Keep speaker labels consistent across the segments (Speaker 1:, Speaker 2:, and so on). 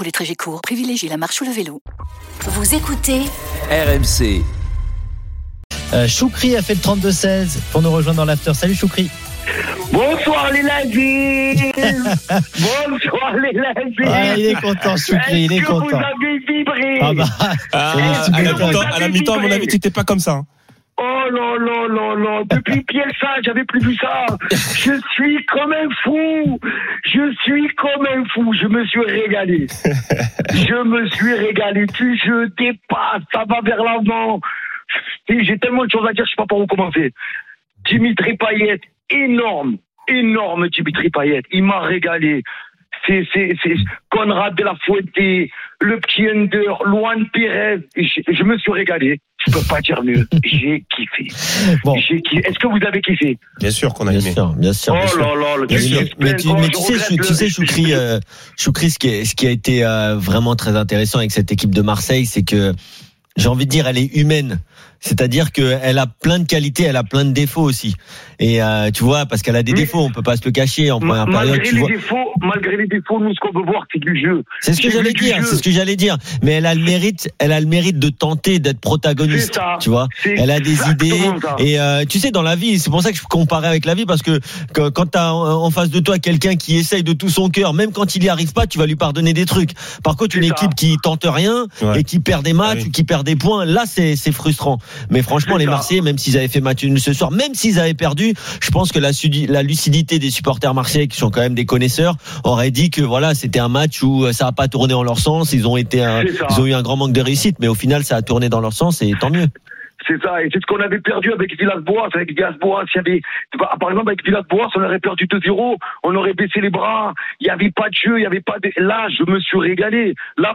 Speaker 1: Pour les trajets courts, privilégiez la marche ou le vélo.
Speaker 2: Vous écoutez
Speaker 3: RMC.
Speaker 4: Euh, Choukri a fait le 32-16 pour nous rejoindre dans l'after. Salut Choukri.
Speaker 5: Bonsoir les ladies Bonsoir les ladies
Speaker 4: Ah, il est content Choukri, il est
Speaker 5: que vous
Speaker 4: content.
Speaker 5: avez vibré
Speaker 4: Ah bah,
Speaker 6: Ah, à la mi-temps, à mon avis, tu n'étais pas comme ça. hein.
Speaker 5: Oh là là là là Depuis Bielsa, j'avais plus vu ça. Je suis comme un fou. Je suis comme un fou. Je me suis régalé. Je me suis régalé. Tu je dépasse, ça va vers l'avant. J'ai tellement de choses à dire, je sais pas par où commencer. Dimitri Payet, énorme. Énorme Dimitri Payet, il m'a régalé c'est, c'est, c'est Conrad de la Fuente, le petit Under, Luan Pérez. Je, je me suis régalé. Je peux pas dire mieux. J'ai kiffé.
Speaker 4: Bon.
Speaker 5: J'ai kiffé. Est-ce que vous avez kiffé?
Speaker 6: Bien sûr qu'on a
Speaker 4: bien
Speaker 6: aimé.
Speaker 4: sûr, bien sûr. bien
Speaker 5: Oh
Speaker 4: sûr.
Speaker 5: là là, le
Speaker 4: Mais, tu, mais
Speaker 5: je
Speaker 4: tu sais,
Speaker 5: regrette
Speaker 4: tu, sais, Choukri, euh, Choukri, ce qui, est, ce qui a été euh, vraiment très intéressant avec cette équipe de Marseille, c'est que j'ai envie de dire, elle est humaine. C'est-à-dire qu'elle a plein de qualités, elle a plein de défauts aussi. Et euh, tu vois, parce qu'elle a des
Speaker 5: Mais-
Speaker 4: défauts, on peut pas se le cacher en première période.
Speaker 5: malgré
Speaker 4: Tu
Speaker 5: les
Speaker 4: vois.
Speaker 5: défauts, malgré les défauts, nous ce qu'on veut voir, c'est du jeu.
Speaker 4: C'est ce que j'allais dire, c'est ce que j'allais dire. Mais elle a le mérite, elle a le mérite de tenter d'être protagoniste.
Speaker 5: Ça.
Speaker 4: Tu vois, elle a des idées.
Speaker 5: ça.
Speaker 4: Et euh, tu sais, dans la vie, c'est pour ça que je comparais avec la vie parce que, que quand t'as en, en face de toi quelqu'un qui essaye de tout son cœur, même quand il y arrive pas, tu vas lui pardonner des trucs. Par contre, une
Speaker 5: ça.
Speaker 4: équipe qui tente rien
Speaker 6: Ouais.
Speaker 4: et qui perd des matchs
Speaker 6: Ah oui.
Speaker 4: ou qui perd des points, là, c'est frustrant. Mais franchement, les. Marseillais, même s'ils avaient fait match nul ce soir, même s'ils avaient perdu, je pense que la, lucidité des supporters marseillais, qui sont quand même des connaisseurs, aurait dit que voilà, c'était un match où euh, ça a pas tourné en leur sens. Ils ont été, un- ils ont eu un grand manque de réussite, mais au final, ça a tourné dans leur sens et tant mieux.
Speaker 5: C'est ça, et c'est ce qu'on avait perdu avec Villas-Boas. Avec Villas-Boas, il y avait, par exemple, avec Villas-Boas, on aurait perdu 2-0, on aurait baissé les bras, il n'y avait pas de jeu, il n'y avait pas de, là, je me suis régalé. Là,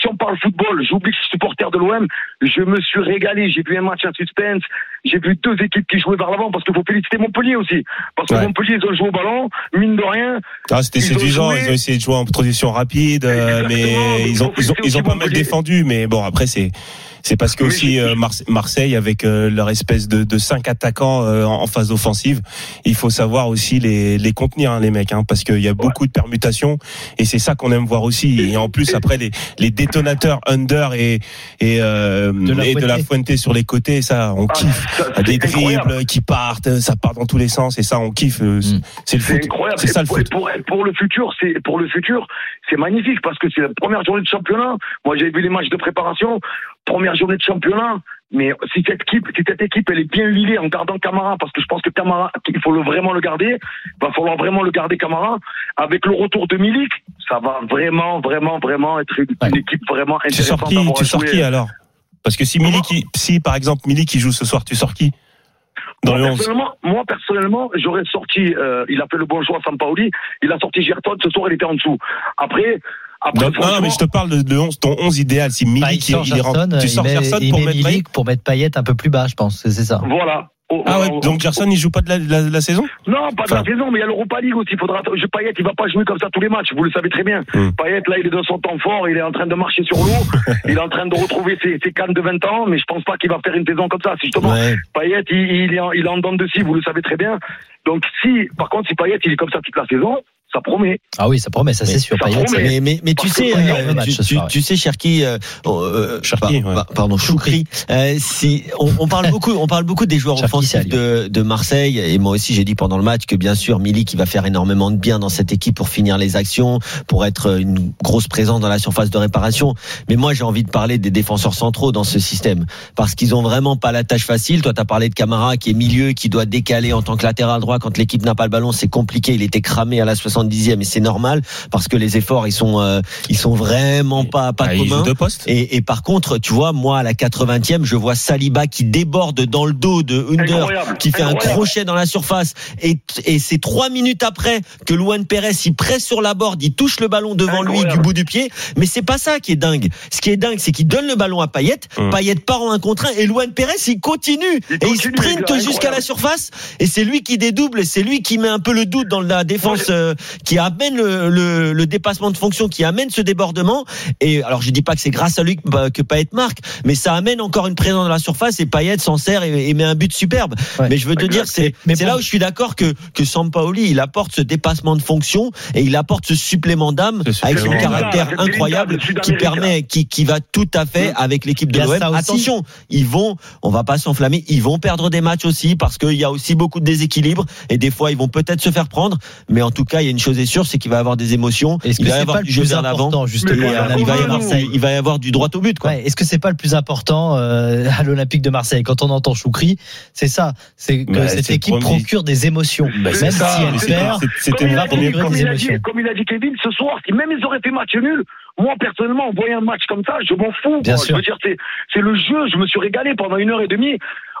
Speaker 5: si on parle football, j'oublie que je suis supporter de l'OM, je me suis régalé. J'ai vu un match à suspense, j'ai vu deux équipes qui jouaient vers l'avant, parce qu'il faut féliciter Montpellier aussi. Parce que
Speaker 6: Ouais.
Speaker 5: Montpellier, ils ont joué au ballon, mine de rien,
Speaker 6: Ah, c'était séduisant, ils ont essayé de jouer en transition rapide, euh, mais ils ont, ils ont, ils ont pas mal défendu, mais bon, après, c'est, c'est parce que aussi euh, Marse- Marseille, avec euh, leur espèce de, de cinq attaquants euh, en phase offensive, il faut savoir aussi les, les contenir, hein, les mecs, hein, parce qu'il y a beaucoup de permutations, et c'est ça qu'on aime voir aussi. Et en plus, après, les, les détonateurs under et, et, euh,
Speaker 4: De la
Speaker 6: et de la
Speaker 4: Fuente.
Speaker 6: Sur les côtés, ça, on
Speaker 5: ah,
Speaker 6: kiffe.
Speaker 5: ça, c'est
Speaker 6: Des
Speaker 5: incroyable.
Speaker 6: dribbles qui partent, ça part dans tous les sens, et ça, on kiffe. euh,
Speaker 4: Mm.
Speaker 6: C'est le
Speaker 5: C'est
Speaker 6: foot.
Speaker 5: incroyable.
Speaker 6: C'est ça le foot.
Speaker 5: Pour, pour le futur, c'est pour le futur, c'est magnifique parce que c'est la première journée de championnat. Moi, j'ai vu les matchs de préparation, première journée de championnat. Mais si cette équipe, si cette équipe, elle est bien huilée en gardant Camara, parce que je pense que Camara, il faut le, vraiment le garder. Va falloir vraiment le garder Camara. Avec le retour de Milik, ça va vraiment, vraiment, vraiment être une,
Speaker 4: Ouais.
Speaker 5: équipe vraiment
Speaker 6: Tu sors
Speaker 5: intéressante.
Speaker 6: qui, tu sors qui alors? Parce que si Milik, il- si par exemple Milik qui joue ce soir, tu sors qui? Dans
Speaker 5: moi,
Speaker 6: le 11
Speaker 5: personnellement, moi, personnellement, j'aurais sorti, euh, il a fait le bon choix, Sampaoli, il a sorti Gerton, ce soir, il était en dessous. Après, après,
Speaker 6: Non, non, mais je te parle de, de 11, ton 11 idéal. Si
Speaker 4: Bah,
Speaker 6: Milik,
Speaker 4: il sort
Speaker 6: il,
Speaker 4: Gerson,
Speaker 6: tu
Speaker 4: il
Speaker 6: sors
Speaker 4: met,
Speaker 6: Gerson pour
Speaker 4: met
Speaker 6: mettre
Speaker 4: pour mettre Payet un peu plus bas, je pense. C'est c'est ça.
Speaker 5: Voilà. Oh,
Speaker 6: Ah ouais,
Speaker 5: oh,
Speaker 6: donc Gerson, il joue pas de la, de la, de la saison?
Speaker 5: Non, pas de
Speaker 6: Enfin.
Speaker 5: la saison, mais il y a l'Europa League aussi. Il faudra, je, Payet, il va pas jouer comme ça tous les matchs. Vous le savez très bien.
Speaker 6: Hmm.
Speaker 5: Payet, là, il est dans son temps fort. Il est en train de marcher sur l'eau. il est en train de retrouver ses, ses cannes de 20 ans, mais je pense pas qu'il va faire une saison comme ça. Si justement,
Speaker 4: Ouais.
Speaker 5: Payet, il, il est en, il est en dents de scie, vous le savez très bien. Donc, si, par contre, si Payet, il est comme ça toute la saison, ça promet.
Speaker 4: Ah oui, ça promet, ça c'est sûr.
Speaker 5: ça
Speaker 4: Payet,
Speaker 5: promet.
Speaker 4: ça- mais, mais, mais tu sais, euh, tu, tu, soir, tu sais, Cherki, euh, euh,
Speaker 6: Cherki, ouais.
Speaker 4: pa- pardon, Choukri, euh, si on, on parle beaucoup, on parle beaucoup des joueurs
Speaker 7: Cherki,
Speaker 4: offensifs de, de Marseille, et moi aussi j'ai dit pendant le match que bien sûr Milik qui va faire énormément de bien dans cette équipe pour finir les actions, pour être une grosse présence dans la surface de réparation. Mais moi j'ai envie de parler des défenseurs centraux dans ce système, parce qu'ils ont vraiment pas la tâche facile. Toi t'as parlé de Camara qui est milieu, qui doit décaler en tant que latéral droit quand l'équipe n'a pas le ballon, c'est compliqué. Il était cramé à la 70e et c'est normal parce que les efforts ils sont euh, ils sont vraiment pas pas
Speaker 6: Ah, joue
Speaker 4: communs.
Speaker 6: deux postes.
Speaker 4: Et, et par contre, tu vois, moi à la 80e, je vois Saliba qui déborde dans le dos de Under,
Speaker 5: Incroyable,
Speaker 4: qui fait un crochet dans la surface. Et, et c'est trois minutes après que Luan Pérez il presse sur la borde, il touche le ballon devant lui du bout du pied. Mais c'est pas ça qui est dingue. Ce qui est dingue, c'est qu'il donne le ballon à Payet.
Speaker 6: Hum.
Speaker 4: Payet part en un contre un et Luan Pérez il continue
Speaker 5: Il
Speaker 4: et il
Speaker 5: continue,
Speaker 4: sprinte jusqu'à la surface. Et c'est lui qui dédouble et c'est lui qui met un peu le doute dans la défense, euh, qui amène le, le, le dépassement de fonction, qui amène ce débordement. Et alors je dis pas que c'est grâce à lui que, que Payet marque, mais ça amène encore une présence dans la surface et Payet s'en sert et, et met un but superbe.
Speaker 8: Ouais.
Speaker 4: Mais je veux te dire, c'est c'est
Speaker 8: bon.
Speaker 4: là où je suis d'accord que que Sampaoli il apporte ce dépassement de fonction et il apporte ce supplément d'âme avec son caractère incroyable
Speaker 5: le
Speaker 4: qui permet, qui qui va tout à fait avec l'équipe de l'OM. Attention, ils vont, on va pas s'enflammer, ils vont perdre des matchs aussi parce qu'il y a aussi beaucoup de déséquilibre et des fois ils vont peut-être se faire prendre. Mais en tout cas, il y a une chose est sûre, c'est qu'il va y avoir des émotions.
Speaker 8: Est-ce
Speaker 4: Il
Speaker 8: que
Speaker 4: va y
Speaker 8: c'est
Speaker 4: avoir
Speaker 8: pas le
Speaker 4: du jeu vers l'avant.
Speaker 8: justement
Speaker 4: euh, il va y avoir,
Speaker 8: Marseille
Speaker 4: il va y avoir du droit au but, quoi.
Speaker 8: Ouais, Est-ce que c'est pas le plus important euh, à l'Olympique de Marseille? Quand on entend Choukri C'est ça, c'est que
Speaker 6: Bah,
Speaker 8: cette
Speaker 6: c'est
Speaker 8: équipe
Speaker 6: premier.
Speaker 8: procure des émotions,
Speaker 6: Bah,
Speaker 8: même si elle
Speaker 6: c'est-
Speaker 8: perd.
Speaker 6: C'était
Speaker 5: Comme il
Speaker 6: mon
Speaker 5: a dit-
Speaker 6: premier
Speaker 8: procurer
Speaker 5: comme
Speaker 8: des
Speaker 5: il a dit-
Speaker 8: émotions.
Speaker 5: Comme il a dit Kevin, ce soir, si même ils auraient fait match nul, moi personnellement, en voyant un match comme ça, je m'en fous.
Speaker 8: Bien
Speaker 5: quoi.
Speaker 8: sûr.
Speaker 5: Je veux dire, c'est c'est le jeu. Je me suis régalé pendant une heure et demie.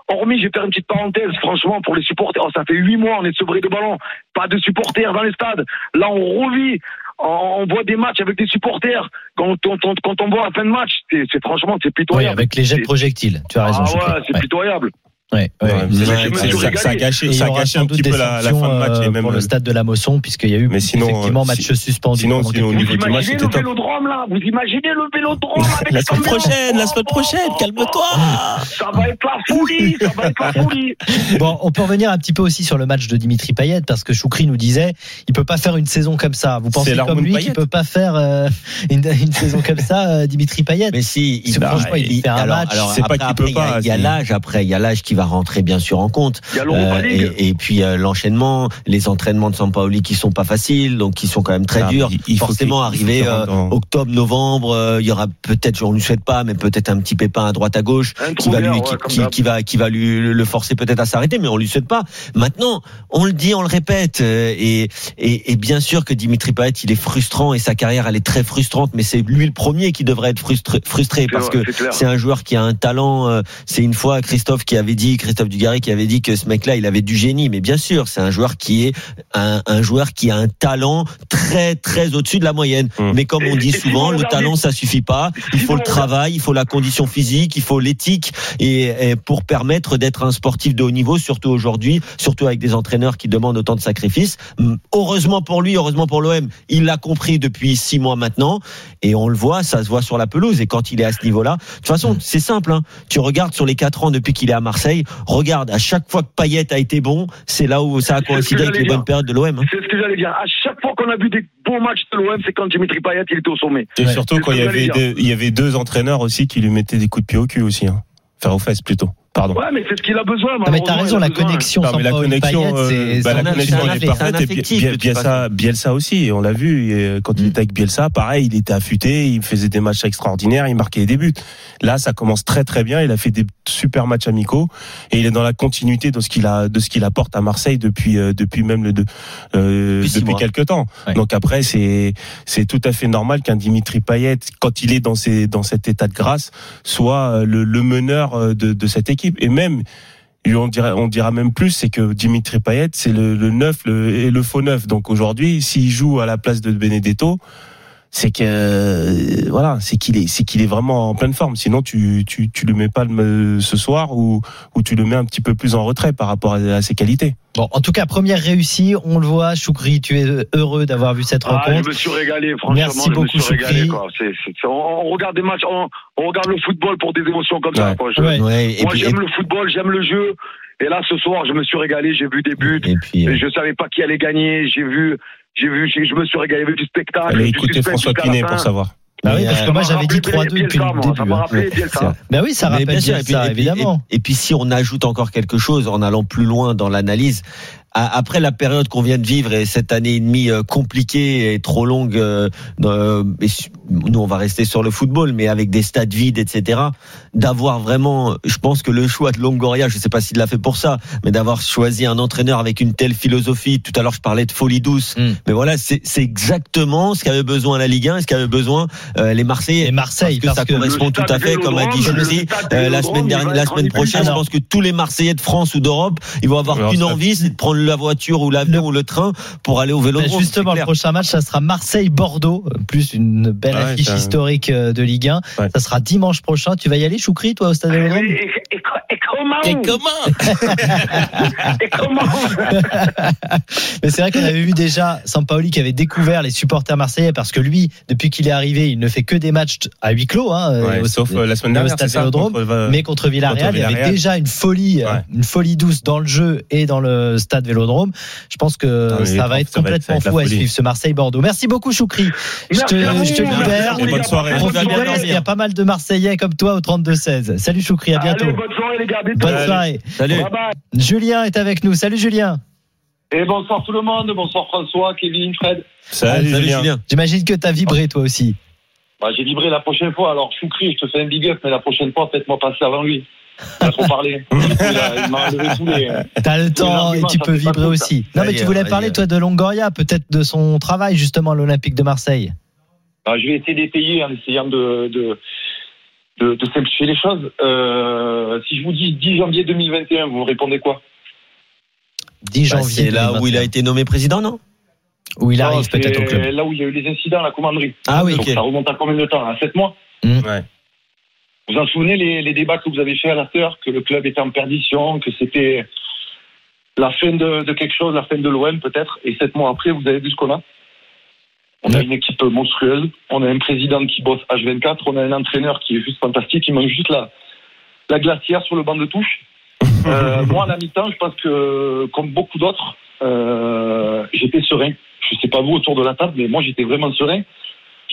Speaker 5: Hormis, je vais faire une petite parenthèse, franchement, pour les supporters. Oh, ça fait huit mois, on est sevré de ballon. Pas de supporters dans les stades. Là, on revit. On voit des matchs avec des supporters. Quand on, quand, quand on voit la fin de match, c'est c'est- franchement, c'est
Speaker 8: Oui,
Speaker 5: pitoyable.
Speaker 8: avec les jets de projectiles. Tu as raison.
Speaker 5: ah ouais, c'est
Speaker 8: Ouais,
Speaker 5: pitoyable.
Speaker 8: Ouais,
Speaker 6: ça, ça a gâché, ça a un petit peu la, fin de match et
Speaker 8: euh,
Speaker 6: même
Speaker 8: pour le stade de la Mosson puisqu'il y a eu
Speaker 6: Mais sinon,
Speaker 8: effectivement
Speaker 6: euh,
Speaker 8: match
Speaker 6: si-
Speaker 8: suspendu.
Speaker 6: sinon, au niveau
Speaker 5: Vous
Speaker 6: du match,
Speaker 5: imaginez
Speaker 6: c'était
Speaker 5: le
Speaker 6: top.
Speaker 5: vélodrome là Vous imaginez le vélodrome avec
Speaker 4: La semaine prochaine, la semaine prochaine, calme-toi.
Speaker 5: Ça va être la folie, ça va être la folie.
Speaker 8: Bon, on peut revenir un petit peu aussi sur le match de Dimitri Payet parce que Choukri nous disait, il peut pas faire une saison comme ça. Vous pensez
Speaker 6: C'est
Speaker 8: comme lui qu'il peut pas faire euh, une, une saison comme ça, euh, Dimitri Payet?
Speaker 4: Mais si,
Speaker 8: franchement, il fait un match.
Speaker 6: C'est pas qu'il peut
Speaker 4: après, il y a-
Speaker 6: pas,
Speaker 4: Il y a l'âge après, il y a l'âge qui va rentrer bien sûr en compte.
Speaker 5: Il y a l'Europa
Speaker 4: Euh, et, et puis euh, l'enchaînement, les entraînements de Sampaoli qui sont pas faciles, donc qui sont quand même très
Speaker 6: Ah,
Speaker 4: durs.
Speaker 6: il faut
Speaker 4: Forcément,
Speaker 6: qu'il
Speaker 4: euh, octobre, novembre, euh, il y aura peut-être, on ne lui souhaite pas, mais peut-être un petit pépin à droite à gauche
Speaker 5: Un
Speaker 4: qui va lui, qui, va, qui va lui le forcer peut-être à s'arrêter, mais on lui souhaite pas. Maintenant, on le dit, on le répète, euh, et, et, et bien sûr que Dimitri Payet, il est frustrant et sa carrière, elle est très frustrante, mais c'est lui le premier qui devrait être frustré, frustré parce que
Speaker 5: c'est
Speaker 4: un joueur qui a un talent. euh, C'est une fois Christophe qui avait dit, Christophe Dugarry qui avait dit que ce mec-là, il avait du génie. Mais bien sûr, c'est un joueur qui est un, un joueur qui a un talent très très au-dessus de la moyenne.
Speaker 6: Hum.
Speaker 4: Mais comme on dit souvent, le talent ça suffit pas. Il faut le travail, il faut la condition physique, il faut l'éthique et, et pour permettre d'être un sportif de haut niveau, surtout aujourd'hui, surtout avec des entraîneurs qui demandent autant de sacrifices. Hum, Heureusement pour lui, heureusement pour l'OM, il l'a compris depuis six mois maintenant et on le voit, ça se voit sur la pelouse et quand il est à ce niveau-là, de toute façon, c'est simple. Hein. Tu regardes sur les quatre ans depuis qu'il est à Marseille, regarde à chaque fois que Payet a été bon, c'est là où ça a coïncidé avec les
Speaker 5: dire.
Speaker 4: bonnes périodes de l'OM. hein.
Speaker 5: C'est ce que j'allais dire. À chaque fois qu'on a vu des beaux matchs de l'OM, c'est quand Dimitri Payet il était au sommet.
Speaker 6: Et
Speaker 8: Ouais.
Speaker 6: surtout quand il y avait deux, il y avait deux entraîneurs aussi qui lui mettaient des coups de pied au cul aussi, hein. Enfin aux fesses plutôt. Pardon.
Speaker 5: Ouais, mais c'est ce qu'il a besoin.
Speaker 8: Non, mais t'as raison, la connexion
Speaker 6: Non, mais la connexion,
Speaker 8: Payet,
Speaker 6: euh,
Speaker 8: c'est
Speaker 6: bah, la connexion elle est parfaite. Et Bielsa, Bielsa aussi, on l'a vu. Et euh, quand il
Speaker 8: Mm.
Speaker 6: était avec Bielsa, pareil, il était affûté, il faisait des matchs extraordinaires, il marquait des buts. Là, ça commence très très bien. Il a fait des super matchs amicaux et il est dans la continuité de ce qu'il a, de ce qu'il apporte à Marseille depuis euh, depuis même le de, euh,
Speaker 4: Depuis
Speaker 6: quelques temps.
Speaker 8: Ouais.
Speaker 6: Donc après, c'est c'est tout à fait normal qu'un Dimitri Payet, quand il est dans ces dans cet état de grâce, soit euh, le, le meneur euh, de, de cette équipe et même on dira, on dira même plus, c'est que Dimitri Payet, c'est le, neuf et le faux neuf. Donc aujourd'hui, s'il joue à la place de Benedetto, c'est que euh, voilà, c'est qu'il est, c'est qu'il est vraiment en pleine forme. Sinon, tu tu tu le mets pas le- ce soir ou ou tu le mets un petit peu plus en retrait par rapport à, à ses qualités.
Speaker 8: Bon, en tout cas, première réussie, on le voit. Choukri, tu es heureux d'avoir vu cette
Speaker 5: Ah, je
Speaker 8: rencontre.
Speaker 5: me suis régalé, franchement.
Speaker 8: Merci
Speaker 5: je me
Speaker 8: beaucoup,
Speaker 5: suis régalé, quoi. C'est- c'est- c'est- on, on regarde des matchs, on, on regarde le football pour des émotions comme ça. Quoi. Je-
Speaker 8: Ouais.
Speaker 4: Ouais, et
Speaker 5: moi,
Speaker 4: puis,
Speaker 5: j'aime le football, j'aime le jeu. Et là, ce soir, je me suis régalé, j'ai vu des buts.
Speaker 4: et puis, euh,
Speaker 5: Et je savais pas qui allait gagner. J'ai vu, j'ai vu, je me suis régalé, avait du spectacle.
Speaker 6: Allez
Speaker 5: du suspense
Speaker 6: François Pinet pour savoir.
Speaker 8: Bah oui, parce
Speaker 4: euh,
Speaker 8: que moi
Speaker 5: Ça m'a
Speaker 8: j'avais dit
Speaker 5: rappelé
Speaker 8: 3-2 depuis le
Speaker 5: moi,
Speaker 8: début.
Speaker 5: Ça m'a
Speaker 8: hein.
Speaker 5: rappelé Bielsa.
Speaker 8: Bah oui, ça rappelle
Speaker 4: bien sûr,
Speaker 8: bien
Speaker 4: et puis-
Speaker 8: ça,
Speaker 4: et puis-
Speaker 8: évidemment.
Speaker 4: Et, et puis si on ajoute encore quelque chose en allant plus loin dans l'analyse, après la période qu'on vient de vivre et cette année et demie euh, compliquée et trop longue, euh, euh, nous on va rester sur le football, mais avec des stades vides, etc. D'avoir vraiment, je pense que le choix de Longoria, je sais pas s'il l'a fait pour ça, mais d'avoir choisi un entraîneur avec une telle philosophie. Tout à l'heure, je parlais de folie douce,
Speaker 8: Mm.
Speaker 4: mais voilà, c'est c'est exactement ce qu'avait besoin la Ligue 1, et ce qu'avaient besoin euh, les Marseillais.
Speaker 8: Et Marseille,
Speaker 4: parce que ça
Speaker 8: parce que
Speaker 4: correspond tout à fait, comme a dit Chelsea, euh, la semaine dernière, la semaine prochaine. Je pense que tous les Marseillais de France ou d'Europe, ils vont avoir
Speaker 6: ça-
Speaker 4: envie, c'est de prendre la voiture ou l'avion ou le train pour aller au
Speaker 8: Ben,
Speaker 4: Vélodrome.
Speaker 8: Justement,
Speaker 4: c'est
Speaker 8: le prochain match, ça sera Marseille-Bordeaux, euh, plus une belle
Speaker 6: Ah ouais,
Speaker 8: affiche historique euh, de Ligue 1.
Speaker 6: Ouais.
Speaker 8: Ça sera dimanche prochain. Tu vas y aller, Choukri, toi, au Stade Vélodrome
Speaker 5: et co- et comment
Speaker 6: Et comment
Speaker 5: Et comment
Speaker 8: Mais c'est vrai qu'on avait vu déjà Sampaoli qui avait découvert les supporters marseillais parce que lui, depuis qu'il est arrivé, il ne fait que des matchs à huis clos. Hein, euh,
Speaker 6: Ouais,
Speaker 8: au-
Speaker 6: Sauf euh, la semaine
Speaker 8: au
Speaker 6: dernière,
Speaker 8: Stade
Speaker 6: c'est ça.
Speaker 8: Vélodrome.
Speaker 6: contre, euh,
Speaker 8: mais contre Villarreal,
Speaker 6: contre
Speaker 8: il y avait déjà une folie,
Speaker 6: Ouais.
Speaker 8: une folie douce dans le jeu et dans le stade Vélodrome. Je pense que
Speaker 6: Non,
Speaker 8: ça va être
Speaker 6: ça va être- ça
Speaker 8: complètement
Speaker 6: va être la
Speaker 8: fou à suivre ce Marseille-Bordeaux. Merci beaucoup, Choukri. Je te,
Speaker 5: Merci
Speaker 8: je te
Speaker 5: merci
Speaker 8: libère.
Speaker 6: Et bonne soirée.
Speaker 8: Qu'il y a pas mal de Marseillais comme toi au 32-16. Salut Choukri, à bientôt.
Speaker 5: Allez, bonne soirée les gars, bientôt.
Speaker 8: Bonne soirée.
Speaker 4: Salut.
Speaker 5: Bye bye.
Speaker 8: Julien est avec nous. Salut Julien.
Speaker 2: Et bonsoir tout le monde, bonsoir François, Kevin, Fred.
Speaker 6: Salut,
Speaker 4: Salut
Speaker 6: Julien.
Speaker 4: Julien.
Speaker 8: J'imagine que tu as vibré toi aussi.
Speaker 2: Bah, j'ai vibré la prochaine fois, alors Choukri, je te fais un big up, mais la prochaine fois, faites-moi passer avant lui. Il a trop parlé. Il a- il m'a enlevé tous les.
Speaker 8: T'as le temps et tu peux
Speaker 2: pas
Speaker 8: vibrer aussi. Non mais tu voulais parler toi de Longoria, peut-être de son travail justement à l'Olympique de Marseille.
Speaker 2: Bah, je vais essayer d'étayer en essayant de, de, de, de simplifier les choses. Euh, si je vous dis 10 janvier 2021, vous me répondez quoi?
Speaker 8: 10
Speaker 4: Bah,
Speaker 8: janvier.
Speaker 4: c'est là où il a
Speaker 8: 2021.
Speaker 4: été nommé président, non?
Speaker 8: Où il arrive peut-être au club.
Speaker 2: Là où il y a eu les incidents à la commanderie.
Speaker 8: Ah oui,
Speaker 2: Donc
Speaker 4: ok.
Speaker 2: ça remonte à combien de temps? À 7 mois?
Speaker 6: Ouais.
Speaker 2: Vous vous en souvenez les, les débats que vous avez fait à la sœur, que le club était en perdition, que c'était la fin de, de quelque chose, la fin de l'OM peut-être, et sept mois après, vous avez vu ce qu'on a? On a une équipe monstrueuse, on a un président qui bosse H24, on a un entraîneur qui est juste fantastique, il manque juste la, la glacière sur le banc de touche. Euh, moi, à la mi-temps, je pense que, comme beaucoup d'autres, euh, j'étais serein. Je sais pas vous autour de la table, mais moi, j'étais vraiment serein.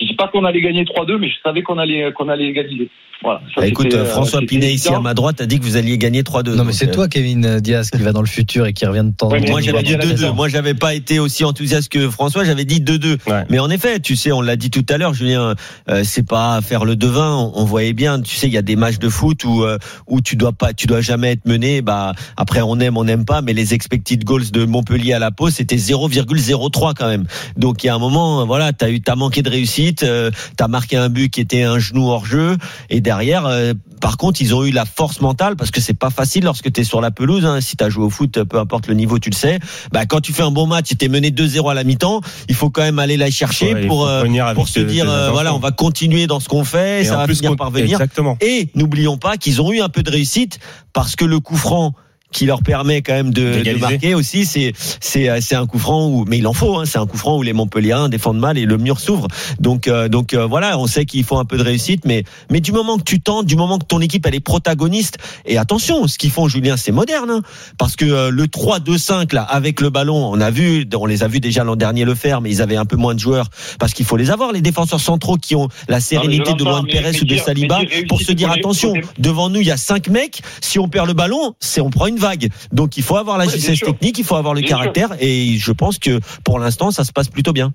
Speaker 2: Je dis pas qu'on allait gagner 3-2, mais je savais qu'on allait, qu'on allait égaliser. Voilà. Ça,
Speaker 4: Bah, Écoute, euh, François Pinet, ici à ma droite, a dit que vous alliez gagner 3-2.
Speaker 8: Non mais c'est
Speaker 4: euh,
Speaker 8: toi Kevin Diaz qui va dans le futur et qui revient de temps en
Speaker 2: Ouais,
Speaker 8: temps.
Speaker 4: Moi, j'avais dit
Speaker 2: y a la
Speaker 4: 2-2.
Speaker 2: raison.
Speaker 4: Moi, j'avais pas été aussi enthousiaste que François. J'avais dit 2-2.
Speaker 6: Ouais.
Speaker 4: Mais en effet, tu sais, on l'a dit tout à l'heure, Julien, euh, c'est pas faire le devin. On, on voyait bien, tu sais, il y a des matchs de foot où euh, où tu dois pas, tu dois jamais être mené. Bah après, on aime, on n'aime pas, mais les expected goals de Montpellier à la pause, c'était 0,03 quand même. Donc il y a un moment, voilà, t'as eu, t'as manqué de réussite, euh, t'as marqué un but qui était un genou hors jeu, et derrière, euh, par contre, ils ont eu la force mentale parce que c'est pas facile lorsque t'es sur la pelouse. Hein, si t'as joué au foot, peu importe le niveau, tu le sais. Bah quand tu fais un bon match, et t'es mené 2-0 à la mi-temps, il faut quand même aller la chercher
Speaker 6: Ouais,
Speaker 4: pour euh, pour se dire voilà on va continuer dans ce qu'on fait
Speaker 6: Et
Speaker 4: ça va
Speaker 6: plus,
Speaker 4: finir par venir
Speaker 6: Exactement.
Speaker 4: et n'oublions pas qu'ils ont eu un peu de réussite parce que le coup franc qui leur permet quand même de, de marquer aussi c'est c'est euh, c'est un coup franc où mais il en faut hein, c'est un coup franc où les Montpelliérains défendent mal et le mur s'ouvre. Donc euh, donc euh, voilà on sait qu'il faut un peu de réussite mais mais du moment que tu tentes du moment que ton équipe elle est protagoniste et attention ce qu'ils font Julien c'est moderne hein, parce que euh, le 3-2-5 là avec le ballon on a vu on les a vus déjà l'an dernier le faire mais ils avaient un peu moins de joueurs parce qu'il faut les avoir les défenseurs centraux qui ont la sérénité de
Speaker 2: mais-
Speaker 4: Pérez ou de Saliba pour se dire attention devant nous il y a cinq mecs si on perd le ballon c'est on prend une vague. Donc il faut avoir la justesse technique il faut avoir le
Speaker 2: Bien
Speaker 4: caractère et je pense que pour l'instant ça se passe plutôt bien.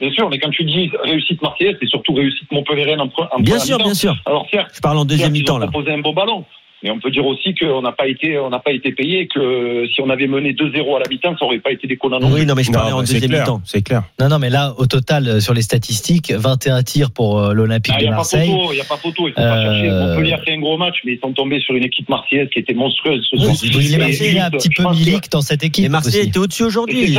Speaker 2: Bien sûr, mais quand tu dis réussite marseillaise, c'est surtout réussite montpelliéraine en, pre- en
Speaker 4: bien sûr bien sûr.
Speaker 2: Alors certes,
Speaker 4: je parle en deuxième mi-temps là.
Speaker 2: proposé un beau ballon. Mais on peut dire aussi qu'on n'a pas été, on n'a pas été payé, que si on avait mené 2-0 à la mi-temps, ça aurait pas été déconnant non
Speaker 4: oui non mais je
Speaker 6: Non,
Speaker 4: parlais en
Speaker 6: c'est
Speaker 4: deuxième
Speaker 6: clair,
Speaker 4: mi-temps
Speaker 6: C'est clair.
Speaker 8: Non non mais là au total euh, sur les statistiques 21 tirs pour euh, l'Olympique
Speaker 2: Ah, Il
Speaker 8: de
Speaker 2: n'y a pas
Speaker 8: Marseille.
Speaker 2: photo, il n'y a pas photo, il faut
Speaker 8: Euh,
Speaker 2: pas chercher. Montpellier a fait un gros match, mais ils sont tombés sur une équipe marseillaise qui était monstrueuse ce soir.
Speaker 4: Oui,
Speaker 8: Les
Speaker 4: Et
Speaker 8: Marseillais un petit peu Milik dans cette équipe.
Speaker 4: Et Marseille
Speaker 8: aussi.
Speaker 4: était au-dessus aujourd'hui.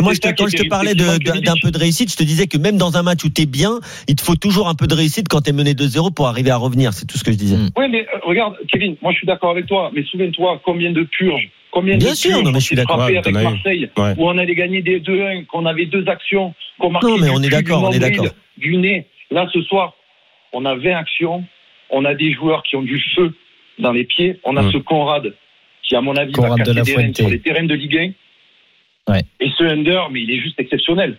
Speaker 4: Moi, quand je te parlais d'un peu de réussite, je te disais que même dans un match où t'es bien, il te faut toujours un peu de réussite quand t'es mené 2-0 pour arriver à revenir. C'est tout ce que je disais.
Speaker 2: Oui, mais euh, regarde, Kevin, moi je suis d'accord avec toi, mais souviens-toi combien de purges, combien
Speaker 4: Bien
Speaker 2: de
Speaker 4: sûr,
Speaker 2: purges
Speaker 4: non, mais
Speaker 2: on
Speaker 4: je suis
Speaker 2: s'est
Speaker 4: d'accord.
Speaker 2: frappé
Speaker 6: Ouais,
Speaker 2: avec. Marseille,
Speaker 6: Ouais.
Speaker 2: où on allait gagner des 2-1, qu'on avait deux actions, qu'on marquait
Speaker 4: Non, mais on est d'accord, on est d'accord.
Speaker 2: Du nez. Là, ce soir, on a 20 actions, on a des joueurs qui ont du feu dans les pieds, on a
Speaker 6: Mm.
Speaker 2: ce Conrad, qui à mon avis
Speaker 8: Conrad
Speaker 2: va
Speaker 8: de la
Speaker 2: casser des sur les terrains de Ligue 1.
Speaker 8: Ouais.
Speaker 2: Et ce Under, mais il est juste exceptionnel.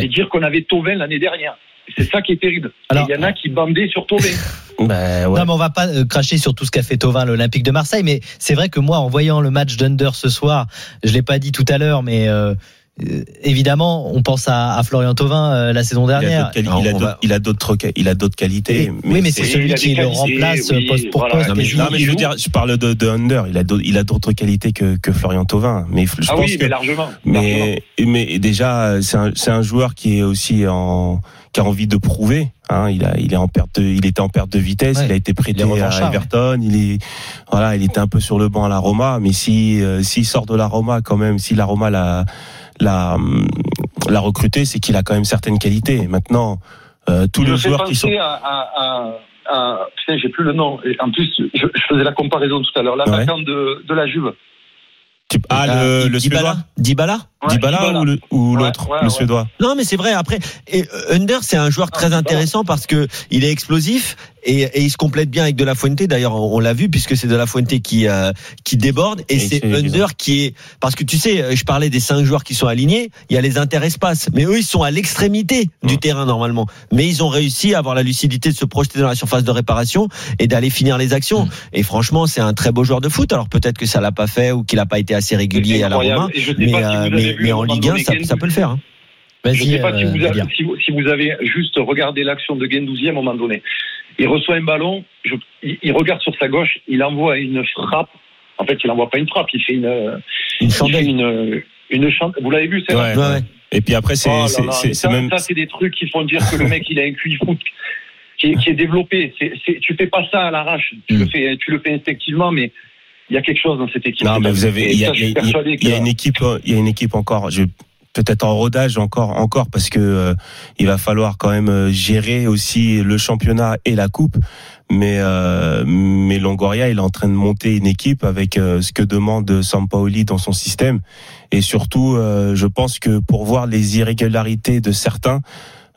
Speaker 2: Et dire qu'on avait Tovin l'année dernière. C'est ça qui est terrible.
Speaker 8: Alors-
Speaker 2: il y en a qui bandaient sur Tovin.
Speaker 6: Bah, ouais.
Speaker 8: Non, mais on va pas euh, cracher sur tout ce qu'a fait Tovin à l'Olympique de Marseille, mais c'est vrai que moi, en voyant le match d'Under ce soir, je l'ai pas dit tout à l'heure, mais euh, euh, évidemment, on pense à, à Florian Tovin euh, la saison
Speaker 6: Il a
Speaker 8: dernière.
Speaker 6: d'autres quali- il a d'autres-
Speaker 4: va-
Speaker 6: il a d'autres il a d'autres qualités.
Speaker 8: oui, mais c'est celui qui le remplace
Speaker 2: oui,
Speaker 8: poste pour
Speaker 2: voilà.
Speaker 8: poste.
Speaker 6: Non mais, non, mais je veux dire, je parle de, de Under. Il a d'autres- il a d'autres qualités que, que Florian Thauvin. Mais je
Speaker 2: Ah
Speaker 6: pense
Speaker 2: oui,
Speaker 6: que
Speaker 2: mais largement. largement.
Speaker 6: mais mais déjà c'est un c'est un joueur qui est aussi en qui a envie de prouver. Hein, il a il est en perte de, il était en perte de vitesse.
Speaker 8: Ouais.
Speaker 6: Il a été prêté à Everton. Il est voilà, il était un peu sur le banc à la Roma. Mais si euh, s'il sort de la Roma quand même, si la Roma l'a l'a hum, l'a recruté, c'est qu'il a quand même certaines qualités. Maintenant. Euh, tous les joueurs qui sont
Speaker 2: à, à, à, à- putain, j'ai plus le nom. Et en plus, je, je faisais la comparaison tout à l'heure. L'attaquant de, de la Juve.
Speaker 6: Tu- ah le, le
Speaker 4: Dybala
Speaker 6: suédois
Speaker 2: Ouais,
Speaker 6: Dybala,
Speaker 2: Dybala.
Speaker 6: ou le- ou
Speaker 2: Ouais,
Speaker 6: l'autre
Speaker 2: ouais,
Speaker 6: le
Speaker 2: ouais.
Speaker 6: suédois
Speaker 4: Non, mais c'est vrai. Après, et euh, Under, c'est un joueur très
Speaker 2: Ah,
Speaker 4: intéressant parce que il est explosif et, et il se complète bien avec De La Fuente. D'ailleurs, on, on l'a vu puisque c'est De La Fuente qui euh, qui déborde et,
Speaker 6: Et
Speaker 4: c'est. Under qui est parce que tu sais, euh, je parlais des cinq joueurs qui sont alignés. Il y a les interespaces, mais eux, ils sont à l'extrémité du terrain normalement. Mais ils ont réussi à avoir la lucidité de se projeter dans la surface de réparation et d'aller finir les actions.
Speaker 8: Mm.
Speaker 4: Et franchement, c'est un très beau joueur de foot. Alors peut-être que ça l'a pas fait ou qu'il a pas été assez régulier à la. Roma. Mais,
Speaker 2: si
Speaker 4: euh,
Speaker 2: avez
Speaker 4: mais,
Speaker 2: vu
Speaker 4: en Ligue 1,
Speaker 2: donné
Speaker 4: ça, ça peut le faire. hein.
Speaker 2: Je ne sais pas si,
Speaker 8: euh,
Speaker 2: vous avez, si, vous, si vous avez juste regardé l'action de Gendouzi à un moment donné. Il reçoit un ballon, je- il, il regarde sur sa gauche, il envoie une frappe. En fait, il envoie pas une frappe, il fait une,
Speaker 4: Une
Speaker 2: il fait
Speaker 4: chandelle.
Speaker 2: une, une chandelle. Vous l'avez vu, c'est
Speaker 6: Ouais,
Speaker 4: Ouais, ouais.
Speaker 6: Et puis après, c'est
Speaker 2: Oh
Speaker 6: c'est- même.
Speaker 2: ça, c'est des trucs qui font dire que le mec, il a un QI foot qui est, qui est développé. Tu fais pas ça à l'arrache. Tu,
Speaker 4: Mm.
Speaker 2: le fais, tu le fais instinctivement, mais il y a quelque chose dans cette équipe.
Speaker 6: Non, mais vous avez, il y a, y y une équipe, il y a une équipe encore. Je peut-être en rodage encore, encore parce que euh, il va falloir quand même euh, gérer aussi le championnat et la coupe. Mais euh, mais Longoria, il est en train de monter une équipe avec ce que demande Sampaoli dans son système. Et surtout, je pense que pour voir les irrégularités de certains.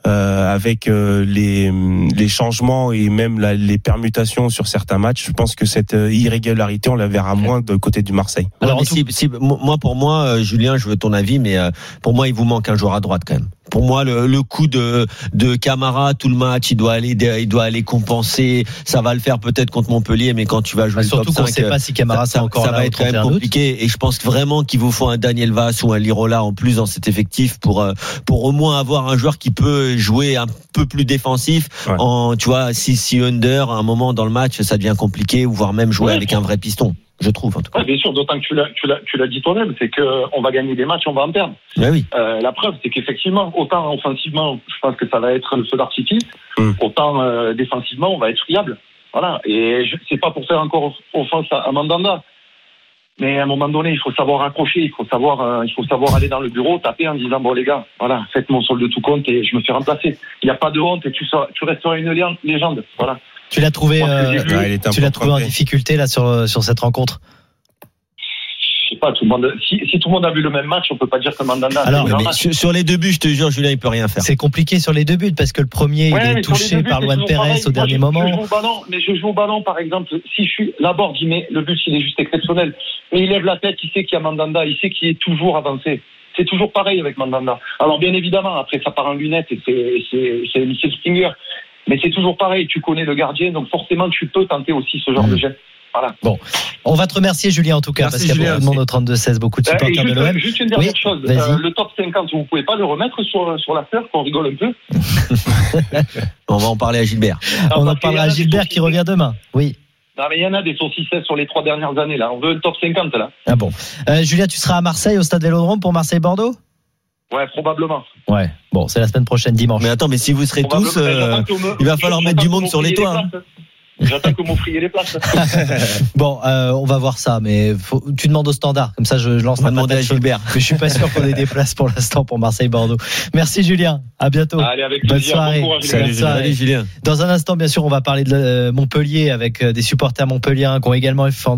Speaker 6: Euh, avec euh, les, les changements et même la- les permutations sur certains matchs, je pense que cette euh, irrégularité, on la verra moins de côté du Marseille.
Speaker 8: Alors,
Speaker 4: Alors,
Speaker 8: en tout-
Speaker 4: si, si- moi, pour moi, euh, Julien, je veux ton avis, mais euh, pour moi, il vous manque un joueur à droite quand même. Pour moi, le, le coup de de Camara tout le match, il doit aller, il doit aller compenser. Ça va le faire peut-être contre Montpellier, mais quand tu vas jouer
Speaker 8: Bah, surtout qu'on ne
Speaker 4: 5,
Speaker 8: sait pas si Camara
Speaker 4: ça,
Speaker 8: encore
Speaker 4: ça
Speaker 8: là
Speaker 4: va être quand même
Speaker 8: 31 août.
Speaker 4: compliqué et je pense vraiment qu'il vous faut un Daniel Vass ou un Lirola en plus dans cet effectif pour euh, pour au moins avoir un joueur qui peut jouer un peu plus défensif
Speaker 6: Ouais.
Speaker 4: en tu vois si si under à un moment dans le match ça devient compliqué ou voire même jouer
Speaker 2: Ouais.
Speaker 4: avec un vrai piston je trouve en tout cas
Speaker 2: Ouais, bien sûr, d'autant que tu l'as, tu l'as, tu l'as dit toi-même, c'est que on va gagner des matchs, on va en perdre.
Speaker 4: Mais oui
Speaker 2: Euh, la preuve, c'est qu'effectivement, autant offensivement, je pense que ça va être le feu d'artifice,
Speaker 6: Mm.
Speaker 2: autant euh, défensivement, on va être friable. Voilà. Et je, c'est pas pour faire encore offense à, à Mandanda. Mais à un moment donné, il faut savoir accrocher, il faut savoir, euh, il faut savoir aller dans le bureau, taper en disant bon les gars, voilà, faites mon solde de tout compte et je me fais remplacer. Il n'y a pas de honte et tu, seras, tu resteras une lé- légende. Voilà.
Speaker 8: Tu l'as trouvé, euh,
Speaker 6: Ouais,
Speaker 8: tu
Speaker 6: peu
Speaker 8: l'as trouvé en difficulté là sur sur cette rencontre.
Speaker 2: Je sais pas, tout le monde. Si, si tout le monde a vu le même match, on peut pas dire que Mandanda. a
Speaker 8: Alors,
Speaker 4: Mais sur, sur les deux buts je te jure Julien il peut rien faire
Speaker 8: C'est compliqué sur les deux buts parce que le premier
Speaker 2: Ouais,
Speaker 8: il est touché
Speaker 2: buts,
Speaker 8: par Luan
Speaker 2: pareil.
Speaker 8: au
Speaker 2: Moi,
Speaker 8: dernier
Speaker 2: je-
Speaker 8: moment.
Speaker 2: Je joue au ballon, mais je joue au ballon, par exemple, si je suis la board, il met le but, il est juste exceptionnel. Mais il lève la tête, il sait qu'il y a Mandanda, il sait qu'il est toujours avancé. C'est toujours pareil avec Mandanda. Alors bien évidemment, après ça part en lunettes et c'est c'est c'est Michel Springer. Mais c'est toujours pareil, tu connais le gardien, donc forcément tu peux tenter aussi ce genre de geste. Voilà.
Speaker 8: On va te remercier Julien en tout cas
Speaker 4: Merci,
Speaker 8: parce qu'il y a
Speaker 4: Julien,
Speaker 8: beaucoup de monde au 32-16, beaucoup de
Speaker 2: Euh, et
Speaker 8: supporters de
Speaker 2: juste,
Speaker 8: l'OM.
Speaker 2: juste une dernière
Speaker 8: Oui,
Speaker 2: chose. Euh, le top 50, vous pouvez pas le remettre sur, sur la fleur, qu'on rigole un peu
Speaker 4: on va en parler à Gilbert
Speaker 8: On en parlera à Gilbert qui revient demain. Oui.
Speaker 2: Non mais il y en a des saucissets sur les trois dernières années là. On veut le top 50 là.
Speaker 8: Ah bon. Euh, Julien, tu seras à Marseille au stade Vélodrome pour Marseille-Bordeaux?
Speaker 2: Ouais, probablement.
Speaker 8: Ouais. Bon, c'est la semaine prochaine dimanche.
Speaker 4: mais attends mais si vous serez tous euh, il va falloir mettre du monde sur les toits, hein.
Speaker 2: J'attends que vous m'offriez les places.
Speaker 8: Bon, euh, on va voir ça, mais faut- tu demandes au standard. Comme ça, je, je lance
Speaker 4: on va
Speaker 8: la
Speaker 4: demander à. Gilbert
Speaker 8: Mais je suis pas sûr qu'on ait des places pour l'instant pour Marseille-Bordeaux. Merci Julien. À bientôt.
Speaker 2: Allez, avec
Speaker 8: Bonne
Speaker 2: plaisir.
Speaker 8: soirée.
Speaker 2: Bon courage, les
Speaker 8: Salut,
Speaker 2: gars.
Speaker 8: Bonne soirée.
Speaker 4: Salut Julien
Speaker 8: Dans un instant, bien sûr, on va parler de euh, Montpellier avec euh, des supporters montpelliérains qui ont également fait,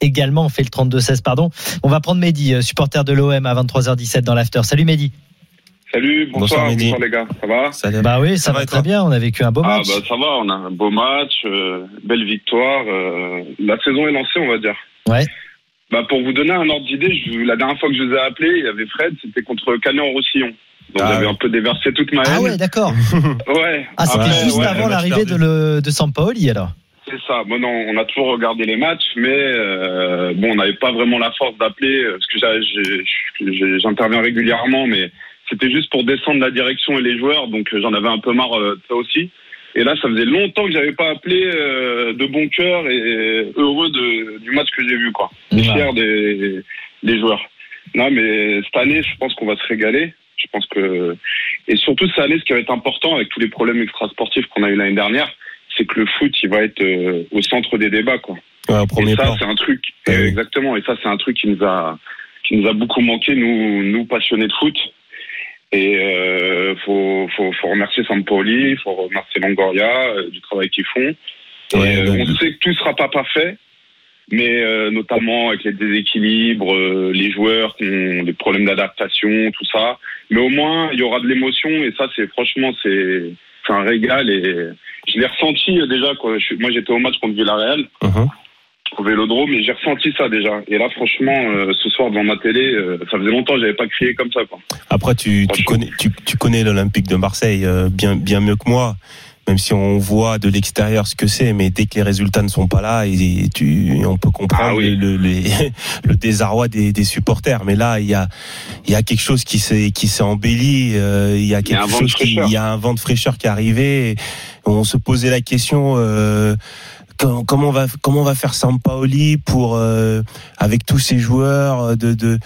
Speaker 8: également fait le 32-16, pardon. On va prendre Mehdi, euh, supporter de l'OM à 23h17 dans l'after. Salut Mehdi.
Speaker 3: Salut,
Speaker 6: Bonsoir,
Speaker 3: bonsoir, les gars, ça va
Speaker 6: Salut.
Speaker 8: Bah oui, ça,
Speaker 6: Ça
Speaker 8: va très bien. On a vécu un beau
Speaker 3: Ah
Speaker 8: match.
Speaker 3: bah ça va, on a un beau match, euh, belle victoire, euh, la saison est lancée on va dire.
Speaker 8: Ouais.
Speaker 3: Bah pour vous donner un ordre d'idée, je- la dernière fois que je vous ai appelé, il y avait Fred, c'était contre Canet en Roussillon. Donc
Speaker 6: Ah
Speaker 3: j'avais
Speaker 6: ouais.
Speaker 3: un peu déversé toute ma
Speaker 8: Ah
Speaker 3: haine.
Speaker 8: ouais, d'accord.
Speaker 3: Ouais.
Speaker 8: Ah, c'était juste
Speaker 3: ouais,
Speaker 8: avant l'arrivée de, le, de Sampaoli alors.
Speaker 3: C'est ça. Bon, non, on a toujours regardé les matchs, mais euh, bon, on n'avait pas vraiment la force d'appeler parce que j'interviens régulièrement, mais c'était juste pour descendre la direction et les joueurs, donc euh, j'en avais un peu marre euh, de ça aussi. Et là, ça faisait longtemps que j'avais pas appelé euh, de bon cœur et heureux de, du match que j'ai vu, quoi. Et fier des, des joueurs. Non, mais cette année, je pense qu'on va se régaler. Je pense que et surtout cette année, ce qui va être important avec tous les problèmes extrasportifs qu'on a eu l'année dernière, c'est que le foot, il va être euh, au centre des débats, quoi.
Speaker 6: Ouais, au premier
Speaker 3: et ça, c'est un truc,
Speaker 6: Ah oui.
Speaker 3: exactement. Et ça, c'est un truc qui nous a, qui nous a beaucoup manqué, nous, nous passionnés de foot. Et euh, faut, faut, faut remercier Sampoli, faut remercier Longoria euh, du travail qu'ils font. Et
Speaker 6: Ouais,
Speaker 3: euh, on sait que tout sera pas parfait, mais euh, notamment avec les déséquilibres, euh, les joueurs qui ont des problèmes d'adaptation, tout ça. Mais au moins, il y aura de l'émotion et ça, c'est franchement, c'est un régal et je l'ai ressenti euh, déjà. Quoi. Je moi, j'étais au match contre Villarreal
Speaker 6: Mhm.
Speaker 3: Au Vélodrome et j'ai ressenti ça déjà. Et là, franchement, euh, ce soir devant ma télé, euh, ça faisait longtemps que j'avais pas crié comme ça. Quoi.
Speaker 6: Après, tu, tu connais, tu, tu connais l'Olympique de Marseille euh, bien, bien mieux que moi. Même si on voit de l'extérieur ce que c'est, mais dès que les résultats ne sont pas là, et, et tu, on peut comprendre
Speaker 3: Ah oui.
Speaker 6: le, le, les- le désarroi des, des supporters. Mais là, il y a, il y a quelque chose qui s'est, qui s'est embelli. euh, il y a
Speaker 3: Il y a
Speaker 6: quelque chose qui, il y a un vent de fraîcheur qui est arrivé. On se posait la question. Euh, comment, on va comment on va faire Sampaoli pour euh, avec tous ces joueurs euh, de de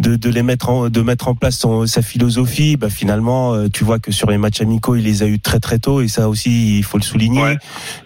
Speaker 6: de, de les mettre en de mettre en place son- sa philosophie bah finalement euh, tu vois que sur les matchs amicaux il les a eu très très tôt et ça aussi il faut le souligner
Speaker 3: Ouais.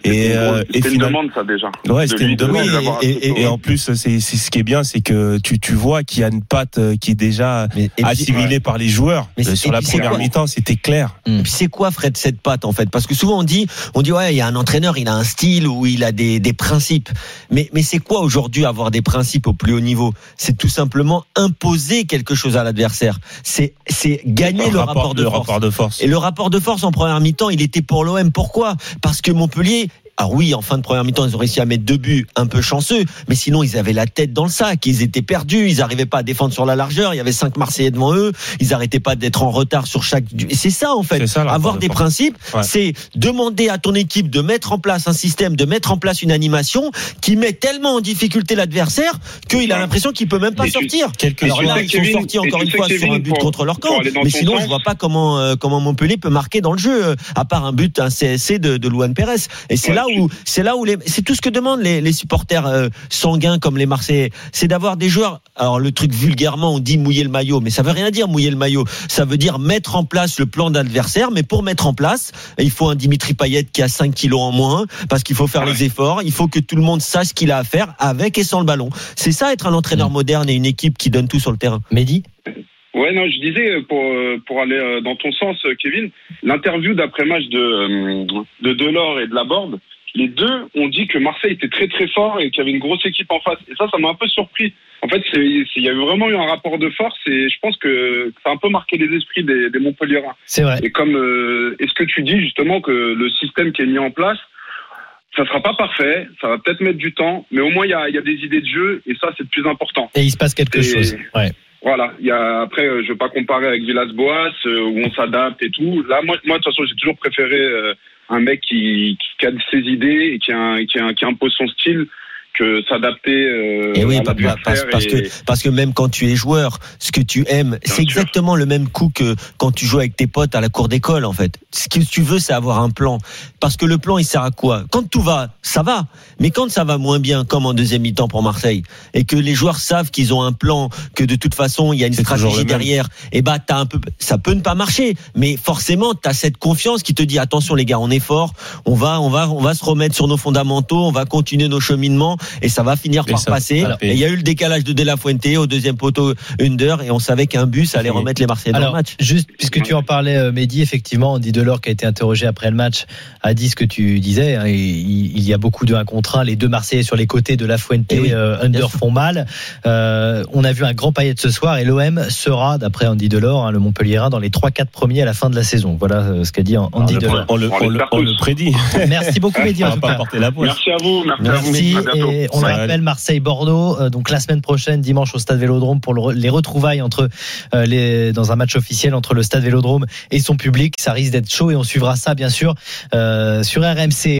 Speaker 6: et
Speaker 3: C'était une
Speaker 6: euh, et
Speaker 3: une
Speaker 6: finalement
Speaker 3: demande, ça déjà.
Speaker 6: Ouais, c'était une demande. Et, en plus, c'est c'est ce qui est bien, c'est que tu, tu vois qu'il y a une patte euh, qui est déjà
Speaker 4: Mais- puis-
Speaker 6: assimilée par les joueurs.
Speaker 4: Mais
Speaker 6: Euh, sur la première mi-temps, c'était clair.
Speaker 4: Et puis c'est quoi Fred cette patte en fait? Parce que souvent on dit on dit ouais il y a un entraîneur il a un style ou il a des, des principes mais mais c'est quoi aujourd'hui avoir des principes au plus haut niveau? C'est tout simplement imposer quelque chose à l'adversaire. C'est c'est gagner le, rapport, de
Speaker 6: le
Speaker 4: force.
Speaker 6: rapport de force.
Speaker 4: Et le rapport de force en première mi-temps, il était pour l'OM. Pourquoi? Parce que Montpellier. Alors oui, en fin de première mi-temps, ils ont réussi à mettre deux buts un peu chanceux, mais sinon ils avaient la tête dans le sac, ils étaient perdus, ils n'arrivaient pas à défendre sur la largeur, il y avait cinq Marseillais devant eux, ils arrêtaient pas d'être en retard sur chaque. C'est ça en fait,
Speaker 6: C'est ça,
Speaker 4: avoir
Speaker 6: de
Speaker 4: des principes,
Speaker 6: Ouais.
Speaker 4: c'est demander à ton équipe de mettre en place un système, de mettre en place une animation qui met tellement en difficulté l'adversaire qu'il a l'impression qu'il peut même pas sortir.
Speaker 6: Quelques
Speaker 4: Alors là, ils sont
Speaker 3: Kevin,
Speaker 4: sortis encore une fois sur
Speaker 3: Kevin,
Speaker 4: un but
Speaker 3: pour-
Speaker 4: contre leur camp. Mais sinon,
Speaker 3: sens-
Speaker 4: je vois pas comment euh, comment Montpellier peut marquer dans le jeu, euh, à part un but, un CSC de, de Luan Pérez. Et c'est
Speaker 3: Ouais,
Speaker 4: là où c'est là où les c'est tout ce que demandent les, les supporters euh, sanguins comme les Marseillais, c'est d'avoir des joueurs. Alors le truc vulgairement, on dit mouiller le maillot, mais ça veut rien dire mouiller le maillot. Ça veut dire mettre en place le plan d'adversaire. Mais pour mettre en place, il faut un Dimitri Payet qui a 5 kilos en moins parce qu'il faut faire
Speaker 3: Ouais.
Speaker 4: les efforts. Il faut que tout le monde sache ce qu'il a à faire avec et sans le ballon. C'est ça être un entraîneur
Speaker 8: Mm.
Speaker 4: moderne et une équipe qui donne tout sur le terrain.
Speaker 8: Mehdi
Speaker 3: Ouais, non, je disais euh, pour euh, pour aller euh, dans ton sens, Kevin, l'interview d'après match de euh, de Delors et de Laborde, les deux ont dit que Marseille était très très fort et qu'il y avait une grosse équipe en face. Et ça, ça m'a un peu surpris. En fait, il y avait vraiment eu un rapport de force et je pense que ça a un peu marqué les esprits des, des.
Speaker 8: C'est vrai.
Speaker 3: Et comme euh, est-ce que tu dis justement que le système qui est mis en place, ça sera pas parfait, ça va peut-être mettre du temps, mais au moins il y a, y a des idées de jeu et ça c'est le plus important.
Speaker 8: Et il se passe quelque
Speaker 3: Et-
Speaker 8: chose. Ouais.
Speaker 3: Voilà, il y a après euh, je veux pas comparer avec Villas-Boas euh, où on s'adapte et tout. Là moi moi de toute façon, j'ai toujours préféré euh, un mec qui qui a ses idées et qui a, qui, a- qui impose son style que s'adapter euh,
Speaker 4: Et oui,
Speaker 3: à
Speaker 4: parce, parce
Speaker 3: et-
Speaker 4: que parce que même quand tu es joueur, ce que tu aimes, c'est exactement le même coup que quand tu joues avec tes potes à la cour d'école en fait. Ce que tu veux, c'est avoir un plan. Parce que le plan, il sert à quoi? Quand tout va, ça va. Mais quand ça va moins bien, comme en deuxième mi-temps pour Marseille, et que les joueurs savent qu'ils ont un plan, que de toute façon il y a une stratégie derrière, et bah t'as un peu, ça peut ne pas marcher, mais forcément t'as cette confiance qui te dit attention les gars, on est fort, on va, on va, on va se remettre sur nos fondamentaux, on va continuer nos cheminements, et ça va finir
Speaker 6: Et
Speaker 4: par
Speaker 6: ça-
Speaker 4: passer.
Speaker 6: alors,
Speaker 4: et
Speaker 6: et-
Speaker 4: il y a eu le décalage de De La Fuente au deuxième poteau Under, et on savait qu'un bus allait
Speaker 6: fini.
Speaker 4: remettre les Marseillais dans le match.
Speaker 8: juste puisque tu en parlais, euh, Mehdi, effectivement, Andy Delors qui a été interrogé après le match a dit ce que tu disais. hein, et il, y a beaucoup de 1 contre 1. Les deux Marseillais sur les côtés de La Fuente,
Speaker 4: Eh oui,
Speaker 8: euh, Under font mal. Euh, on a vu un grand paillet ce soir et l'OM sera, d'après Andy Delors, hein, le Montpellierin, dans les 3-4 premiers à la fin de la saison. Voilà ce qu'a dit Andy
Speaker 6: on,
Speaker 8: Delors.
Speaker 6: on, le,
Speaker 3: On
Speaker 6: on le-
Speaker 3: l'espère
Speaker 6: on
Speaker 3: tous.
Speaker 6: le prédit.
Speaker 8: Merci beaucoup, Mehdi,
Speaker 6: on
Speaker 8: en
Speaker 6: va
Speaker 8: tout
Speaker 6: pas
Speaker 8: cas.
Speaker 6: porter la.
Speaker 3: Merci à vous, merci,
Speaker 4: Merci
Speaker 3: à vous.
Speaker 8: Et on le rappelle, Marseille-Bordeaux, euh, donc la semaine prochaine, dimanche au Stade Vélodrome pour le les retrouvailles entre euh, les dans un match officiel entre le Stade Vélodrome et son public. Ça risque d'être chaud et on suivra ça bien sûr euh, sur RMC.